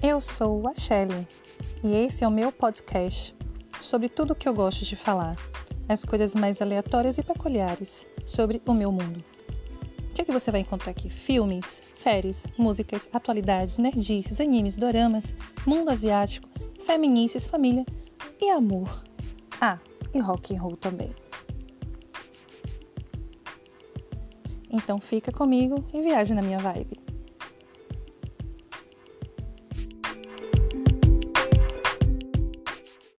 Eu sou a Shelly e esse é o meu podcast sobre tudo o que eu gosto de falar, as coisas mais aleatórias e peculiares sobre o meu mundo. O que, é que você vai encontrar aqui? Filmes, séries, músicas, atualidades, nerdices, animes, doramas, mundo asiático, feminices, família e amor. Ah, e rock and roll também. Então fica comigo e viaje na minha vibe.